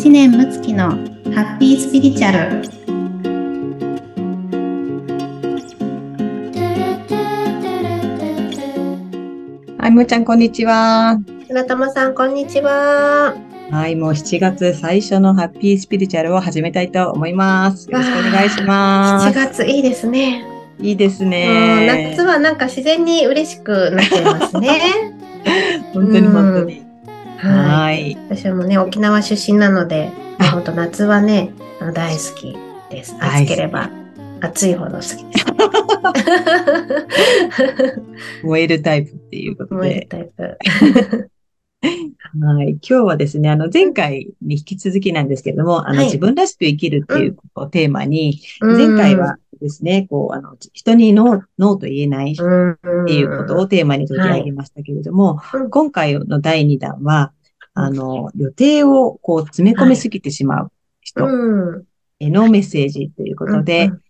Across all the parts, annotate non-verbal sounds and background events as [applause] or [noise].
知念睦月のハッピースピリチュアルはい、むーちゃん、こんにちは。白玉さん、こんにちは。はい、もう7月最初のハッピースピリチュアルを始めたいと思います。よろしくお願いしま7す。月いいですね。いいですうんね。夏はなんか自然に嬉しくなっちゃいますね。[laughs] 本当に本当に。ははい。い。私もね、沖縄出身なので、本当夏はね、あの大好きです。暑ければ暑いほど好きです。[laughs] 燃えるタイプっていうこと燃えるで。タイプ。[laughs] はい。今日はですね、あの、前回に引き続きなんですけれども、あの、はい自分らしく生きるっていうことをテーマに、前回はですね、こう、あの、人にノー、ノーと言えないっていうことをテーマに取り上げましたけれども、はいうん今回の第2弾は、あの、予定をこう詰め込みすぎてしまう人うん。へのメッセージということで、うん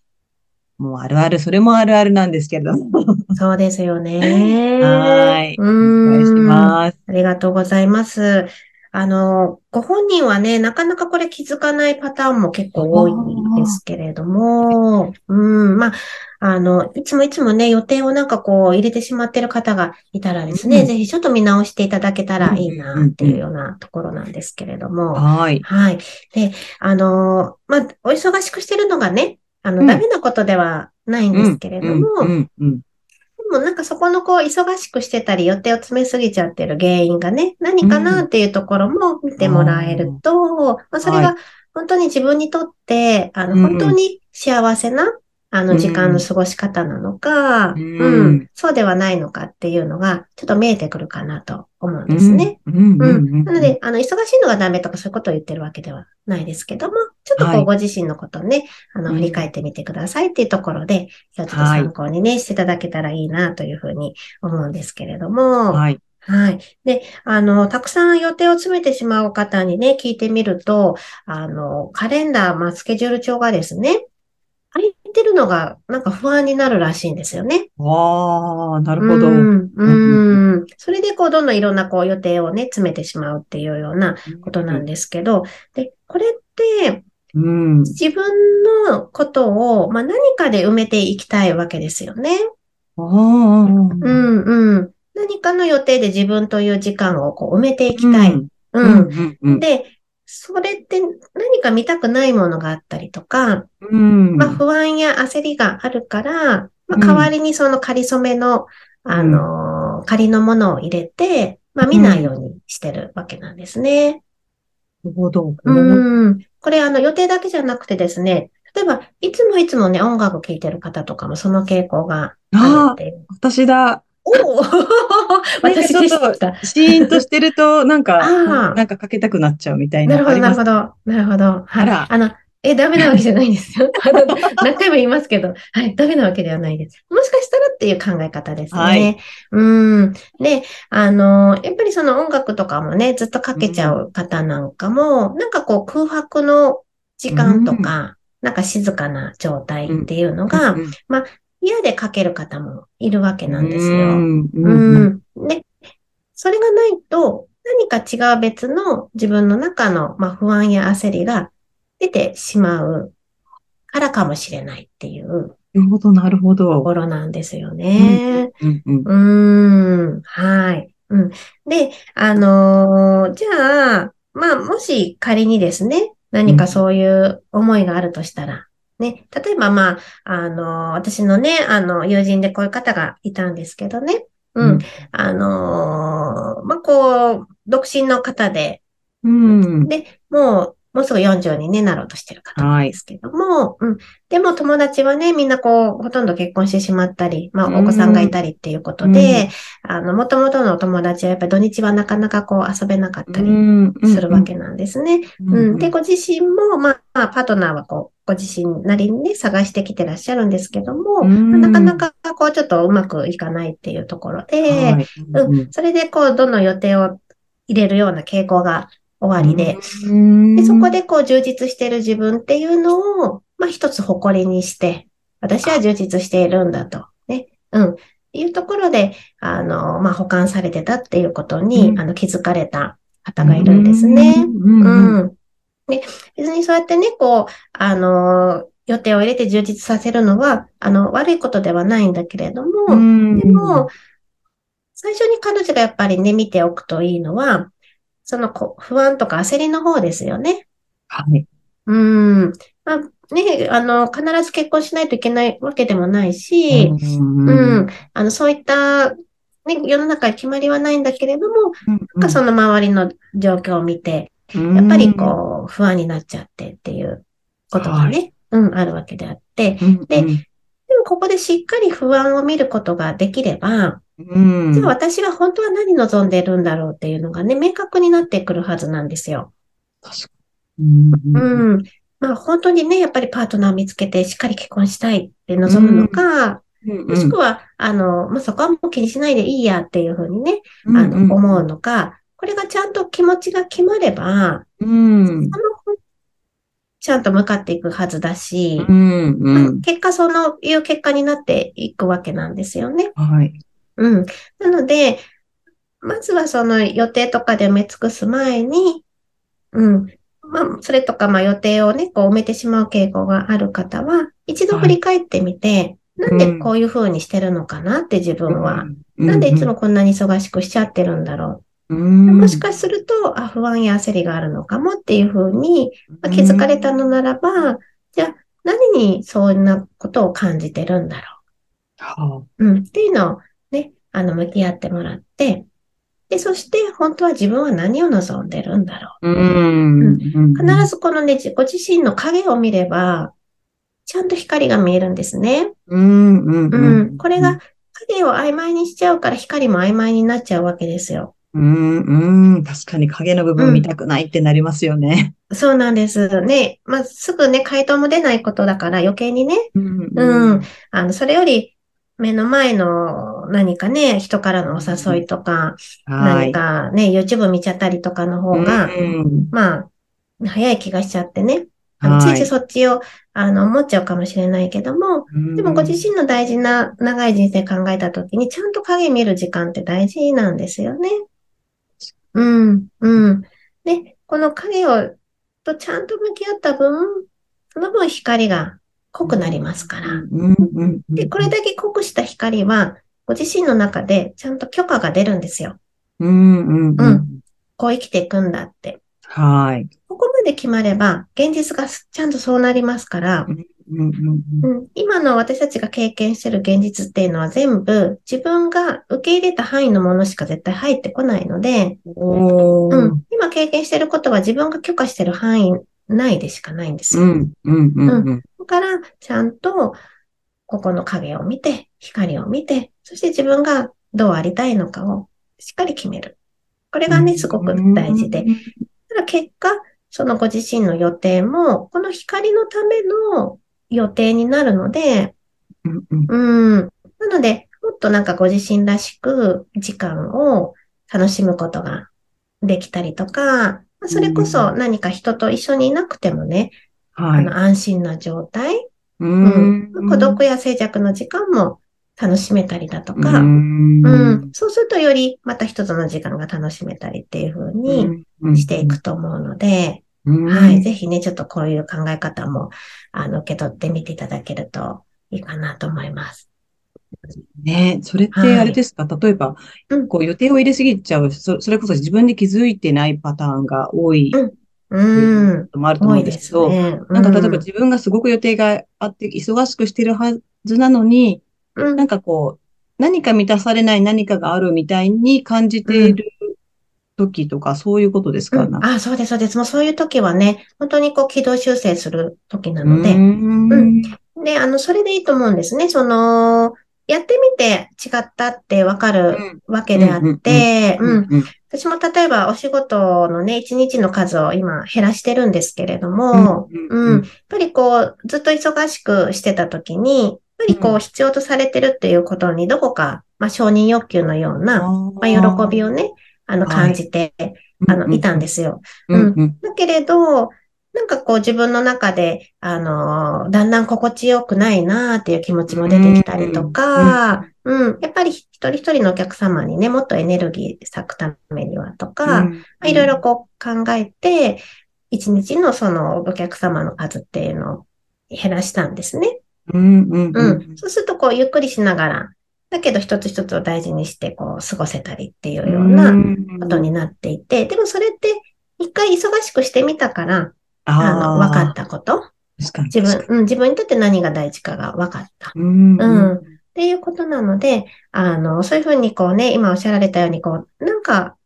もうあるある、それもあるあるなんですけれども。そうですよね。[laughs] はい。おうん願いします。ありがとうございます。あの、ご本人はね、なかなかこれ気づかないパターンも結構多いんですけれども、うん、まあ、あの、いつもいつもね、予定をなんかこう入れてしまってる方がいたらですね、うん。ぜひちょっと見直していただけたらいいなっていうようなところなんですけれども、はい。はい。で、あの、まあ、お忙しくしてるのがね、あの、うん。ダメなことではないんですけれども、もなんかそこのこう忙しくしてたり予定を詰めすぎちゃってる原因がね、何かなっていうところも見てもらえると、まあ、それはが本当に自分にとって、あの、うん。本当に幸せな、あの、うん。時間の過ごし方なのか、うん。うん、そうではないのかっていうのが、ちょっと見えてくるかなと思うんですね。うん。なので、あの、忙しいのがダメとかそういうことを言ってるわけではないですけども、ちょっとこはい。う、ご自身のことをね、あの、うん。振り返ってみてくださいっていうところで、ちょっと参考にね、していただけたらいいなというふうに思うんですけれども、はい。はい。で、あの、たくさん予定を詰めてしまう方にね、聞いてみると、あの、カレンダー、まあ、スケジュール帳がですね、てるのがなんか不安になるらしいんですよね。ああ、なるほど。うん、うん。それで、こう、どんどんいろんな、こう、予定をね、詰めてしまうっていうようなことなんですけど、で、これって、うん。自分のことを、まあ、何かで埋めていきたいわけですよね。うん、うん。何かの予定で自分という時間をこう埋めていきたい。うんう。うんん、うん。で、それって何か見たくないものがあったりとか、うん。まあ不安や焦りがあるから、まうんあ代わりにその仮初めの、あのー、仮のものを入れて、まあ見ないようにしてるわけなんですね。なるほど。うん。これあの予定だけじゃなくてですね、例えば、いつもいつもね、音楽聴いてる方とかもその傾向があるっていう。私だ。おお [laughs] 私でした。シーンとしてると、[laughs] なんか、なんかかけたくなっちゃうみたいなるほど、なるほど。なるほど。はい。あらあの、え、ダメなわけじゃないんですよ。[laughs] あの何回も言いますけど、はい、ダメなわけではないです。もしかしたらっていう考え方ですね。はいうん。で、あの、やっぱりその音楽とかもね、ずっとかけちゃう方なんかも、なんかこう空白の時間とか、なんか静かな状態っていうのが、うん嫌でかける方もいるわけなんですうよ。んううんん。で、それがないと、何か違う別の自分の中の、まあ、不安や焦りが出てしまうからかもしれないっていうなるほど、なるほとど。ころなんですよね。うんうんうーん、はい。うん。で、あのーじゃあ、まあ、もし仮にですね、何かそういう思いがあるとしたら、ね、例えばまあ、あのー私のね、あの、友人でこういう方がいたんですけどね、ううん。ん、あのーまあ、こう、独身の方で、うん。で、もう、もうすぐ40に、ね、なろうとしてる方なんですけども、うん。でも友達はね、みんなこう、ほとんど結婚してしまったり、まあ、お子さんがいたりっていうことで、あの、元々の友達はやっぱり土日はなかなかこう遊べなかったりするわけなんですね。うん。で、ご自身も、まあ、まあパートナーはこう、ご自身なりにね、探してきてらっしゃるんですけども、なかなかこう、ちょっとうまくいかないっていうところで、はいうん。それでこう、どんどん予定を入れるような傾向が終わりで、うんで、そこでこう充実している自分っていうのを、まあ一つ誇りにして、私は充実しているんだと。ね。うん。いうところで、あの、まあ保管されてたっていうことに、うんあの気づかれた方がいるんですね。うんううんん。で、別にそうやってね、こう、あの、予定を入れて充実させるのは、あの、悪いことではないんだけれども、でも、最初に彼女がやっぱりね、見ておくといいのは、そのこ不安とか焦りの方ですよね。はい。うん。まあ、ね、あの、必ず結婚しないといけないわけでもないし、うん、うん、あの、そういった、ね、世の中に決まりはないんだけれども、うん、なんかその周りの状況を見て、やっぱりこう、不安になっちゃってっていうことがね、はい、うん、あるわけであって、で、でもここでしっかり不安を見ることができれば、うん、じゃあ私は本当は何望んでるんだろうっていうのがね、明確になってくるはずなんですよ。確かに。うん。まあ本当にね、やっぱりパートナーを見つけてしっかり結婚したいって望むのか、うん、もしくは、あの、まあ、そこはもう気にしないでいいやっていうふうにね、あの、思うのか、これがちゃんと気持ちが決まれば、うん、そのちゃんと向かっていくはずだし、うんうん、結果そのいう結果になっていくわけなんですよね。はい。うん。なので、まずはその予定とかで埋め尽くす前に、うん。まあ、それとか、まあ予定をね、こう埋めてしまう傾向がある方は、一度振り返ってみて、はい、なんでこういう風にしてるのかなって自分は、うん、なんでいつもこんなに忙しくしちゃってるんだろう。うん、もしかすると、あ、不安や焦りがあるのかもっていう風に、まあ、気づかれたのならば、じゃあ何にそんなことを感じてるんだろう？はあ、うん。っていうのをね、あの、向き合ってもらって、で、そして本当は自分は何を望んでるんだろう？うん、必ずこのね、ご自身の影を見れば、ちゃんと光が見えるんですね。うん、うん、うん。これが影を曖昧にしちゃうから光も曖昧になっちゃうわけですよ。うん、うん、確かに影の部分見たくないってなりますよね。うん、そうなんです。ね。まあ、すぐね、回答も出ないことだから余計にね。うん、うん、あの、それより目の前の何かね、人からのお誘いとか、何かね、YouTube 見ちゃったりとかの方が、まあ、早い気がしちゃってね。あのついついそっちを、あの、思っちゃうかもしれないけども、でもご自身の大事な長い人生考えたときに、ちゃんと影見る時間って大事なんですよね。うん、うん。で、この影を、とちゃんと向き合った分、その分光が濃くなりますから。で、これだけ濃くした光は、ご自身の中でちゃんと許可が出るんですよ。うんうんうん。こう生きていくんだって。はい。ここまで決まれば、現実がちゃんとそうなりますから、うん今の私たちが経験してる現実っていうのは全部自分が受け入れた範囲のものしか絶対入ってこないので、うん、今経験してることは自分が許可してる範囲内でしかないんですよ。だから、ちゃんと、ここの影を見て、光を見て、そして自分がどうありたいのかをしっかり決める。これがね、すごく大事で。ただ結果、そのご自身の予定も、この光のための予定になるので、うん。なので、もっとなんかご自身らしく時間を楽しむことができたりとか、それこそ何か人と一緒にいなくてもね、はい、あの安心な状態、うん、孤独や静寂の時間も楽しめたりだとか、うん、うん、そうするとよりまた一つの時間が楽しめたりっていう風にしていくと思うので、はい。ぜひね、ちょっとこういう考え方も、あの、受け取ってみていただけるといいかなと思います。ね。それってあれですか、はい、例えば、こう予定を入れすぎちゃうそ、それこそ自分で気づいてないパターンが多いうん。もあると思うんですけど、ねうん、なんか例えば自分がすごく予定があって忙しくしてるはずなのに、うん、なんかこう、何か満たされない何かがあるみたいに感じている時とか、そういうことですか、うん、あ、そうです、そうです。もうそういう時はね、本当にこう軌道修正する時なので、うん,、で、あの、それでいいと思うんですね。その、やってみて違ったってわかるわけであって、うん。私も例えばお仕事のね、一日の数を今減らしてるんですけれども、うん。やっぱりこう、ずっと忙しくしてた時に、やっぱりこう、必要とされてるっていうことにどこか、まあ、承認欲求のような、まあ、喜びをね、あの、感じて、あの、いたんですよ。うん。だけれど、なんかこう自分の中で、あの、だんだん心地よくないなっていう気持ちも出てきたりとか、うん、うん、やっぱり一人一人のお客様にね、もっとエネルギー割くためにはとか、いろいろこう考えて、1日のそのお客様の数っていうのを減らしたんですね。うん。そうすると、こう、ゆっくりしながら、だけど一つ一つを大事にして、こう、過ごせたりっていうようなことになっていて、でもそれって一回忙しくしてみたから、あの、分かったこと。自分、うん、自分にとって何が大事かが分かった。うん、うん。っていうことなので、あの、そういうふうにこうね、今おっしゃられたように、こう、なんか、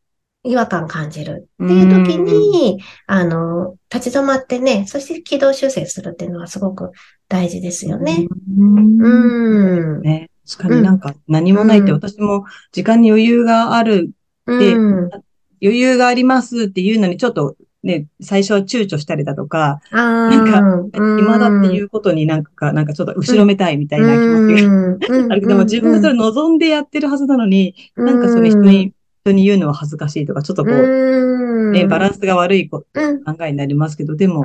違和感感じるっていう時に、あの、立ち止まってね、そして軌道修正するっていうのはすごく大事ですよね。うん。うんね、確かになんか何もないって、私も時間に余裕があるって、余裕がありますっていうのにちょっとね、最初は躊躇したりだとか、なんか、今だっていうことになんか、なんかちょっと後ろめたいみたいな気持ちがあるけども、自分がそれ望んでやってるはずなのに、なんかそれ人に、人に言うのは恥ずかしいとか、ちょっとこう、ね、バランスが悪い考えになりますけど、でも、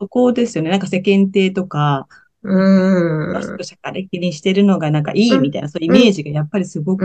そこですよね。なんか世間体とか、うん。社会的にしてるのがなん。かいいみたいな、そういうイメージがやっぱりすごく、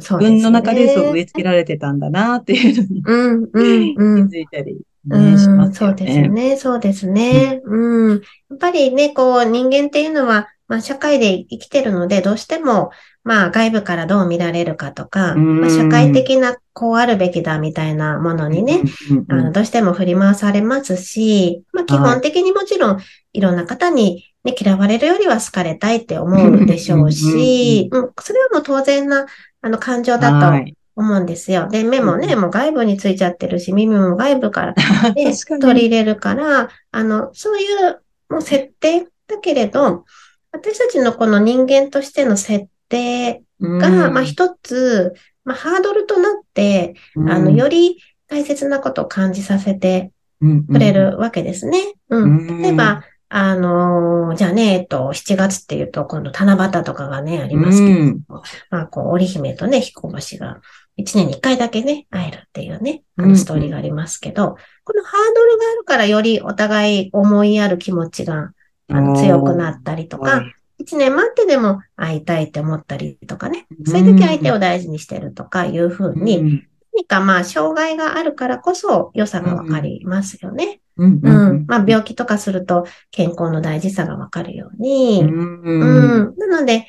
自分の中でそう植え付けられてたん。だなっていうのに、気づいたりね、しますそうですね。そうですね。うん。やっぱりね、こう、人間っていうのは、まあ、社会で生きてるので、どうしても、まあ、外部からどう見られるかとか、まあ、社会的な、こうあるべきだみたいなものにね、あの、どうしても振り回されますし、まあ、基本的にもちろん、いろんな方に、ね、嫌われるよりは好かれたいって思うでしょうし、うん、それはもう当然な、あの、感情だと思うんですよ。で、目もね、もう外部についちゃってるし、耳も外部から、[laughs] ね、取り入れるから、あの、そういうもう設定だけれど、私たちのこの人間としての設定が、まあ一つ、まあハードルとなって、あの、より大切なことを感じさせてくれるわけですね。うん。例えば、あのー、じゃあね、えっと、7月っていうと、今度七夕とかがね、ありますけど、まあ、こう、織姫とね、彦星が一年に一回だけね、会えるっていうね、あのストーリーがありますけど、うん、このハードルがあるからよりお互い思いやる気持ちがあの強くなったりとか、一年待ってでも会いたいって思ったりとかね、それだけ相手を大事にしてるとかいうふうに、何かまあ障害があるからこそ良さがわかりますよね。うん、うん、まあ病気とかすると健康の大事さがわかるように、うん、うん、なので、一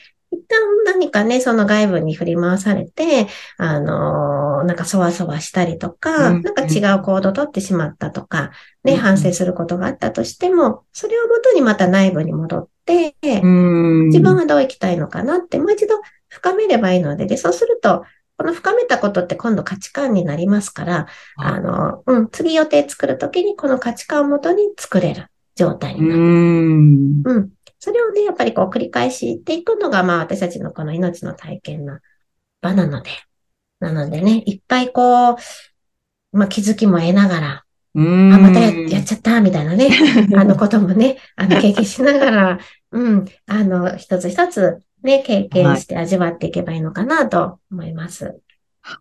旦何かね、その外部に振り回されて、あのー、なんかそわそわしたりとか、うん、なんか違う行動をとってしまったとか、ね、うん、反省することがあったとしても、それをもとにまた内部に戻って、うん、自分はどう生きたいのかなって、もう一度深めればいいので、で、そうすると、この深めたことって今度価値観になりますから、あの、うん、次予定作るときにこの価値観をもとに作れる状態になる。うん、うん。それをね、やっぱりこう繰り返していくのが、まあ私たちのこの命の体験の場なので。なのでね、いっぱいこう、まあ気づきも得ながら、あ、またややっちゃった、みたいなね、[laughs] あのこともね、あの経験しながら、うん、あの、一つ一つね、経験して味わっていけばいいのかなと思います。は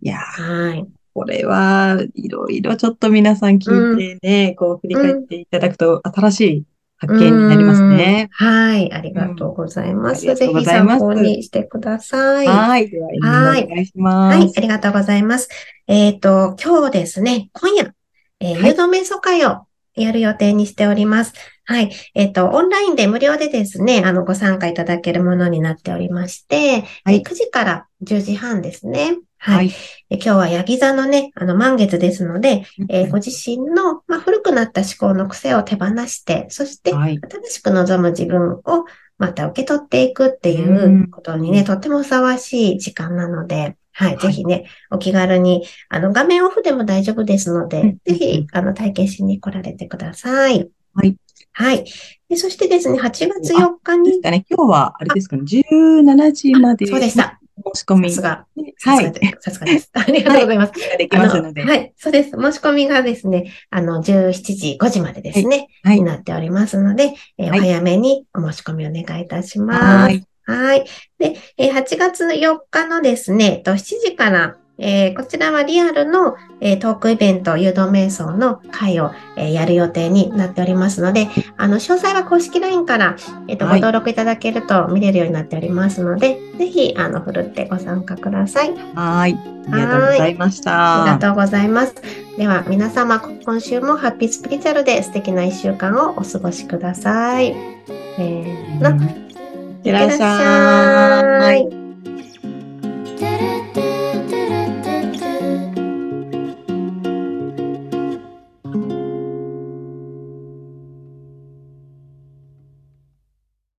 い、いやはい。これはいろいろちょっと皆さん聞いてね、うん、こう振り返っていただくと新しい発見になりますね。はい。ありがとうございます。うん、ぜひ参考にしてください。はい。では、はい。お願いします。はい。ありがとうございます。えっ、ー、と、今日ですね、今夜、えー、誘導瞑想会をやる予定にしております。はい。えっ、ー、と、オンラインで無料でですね、あの、ご参加いただけるものになっておりまして、はい、9時から10時半ですね。はい。え今日はヤギ座のね、あの満月ですので、えー、ご自身の、まあ、古くなった思考の癖を手放して、そして新しく望む自分をまた受け取っていくっていうことにね、とってもふさわしい時間なので、はい、ぜひね、お気軽に、あの、画面オフでも大丈夫ですので、ぜひ、あの、体験しに来られてください。はい。はい。でそしてですね、8月4日に。ですかね、今日は、あれですかね、17時まで。そうでした。申し込み。さすが。はい。さすがです。[laughs] ありがとうございます。はい、できますのではい。そうです。申し込みがですね、あの、17時5時までですね、はい、になっておりますので、えー、お早めにお申し込みお願いいたします。はい。はい。で、えー、8月4日のですね、と7時から、えー、こちらはリアルの、えー、トークイベント、誘導瞑想の会を、えー、やる予定になっておりますので、あの、詳細は公式 LINE から、えっ、と、ご登録いただけると見れるようになっておりますので、ぜひ、あの、ふるってご参加ください。はい。ありがとうございました。ありがとうございます。では、皆様、今週もハッピースピリチュアルで素敵な一週間をお過ごしください。えー、の。いってらっしゃい。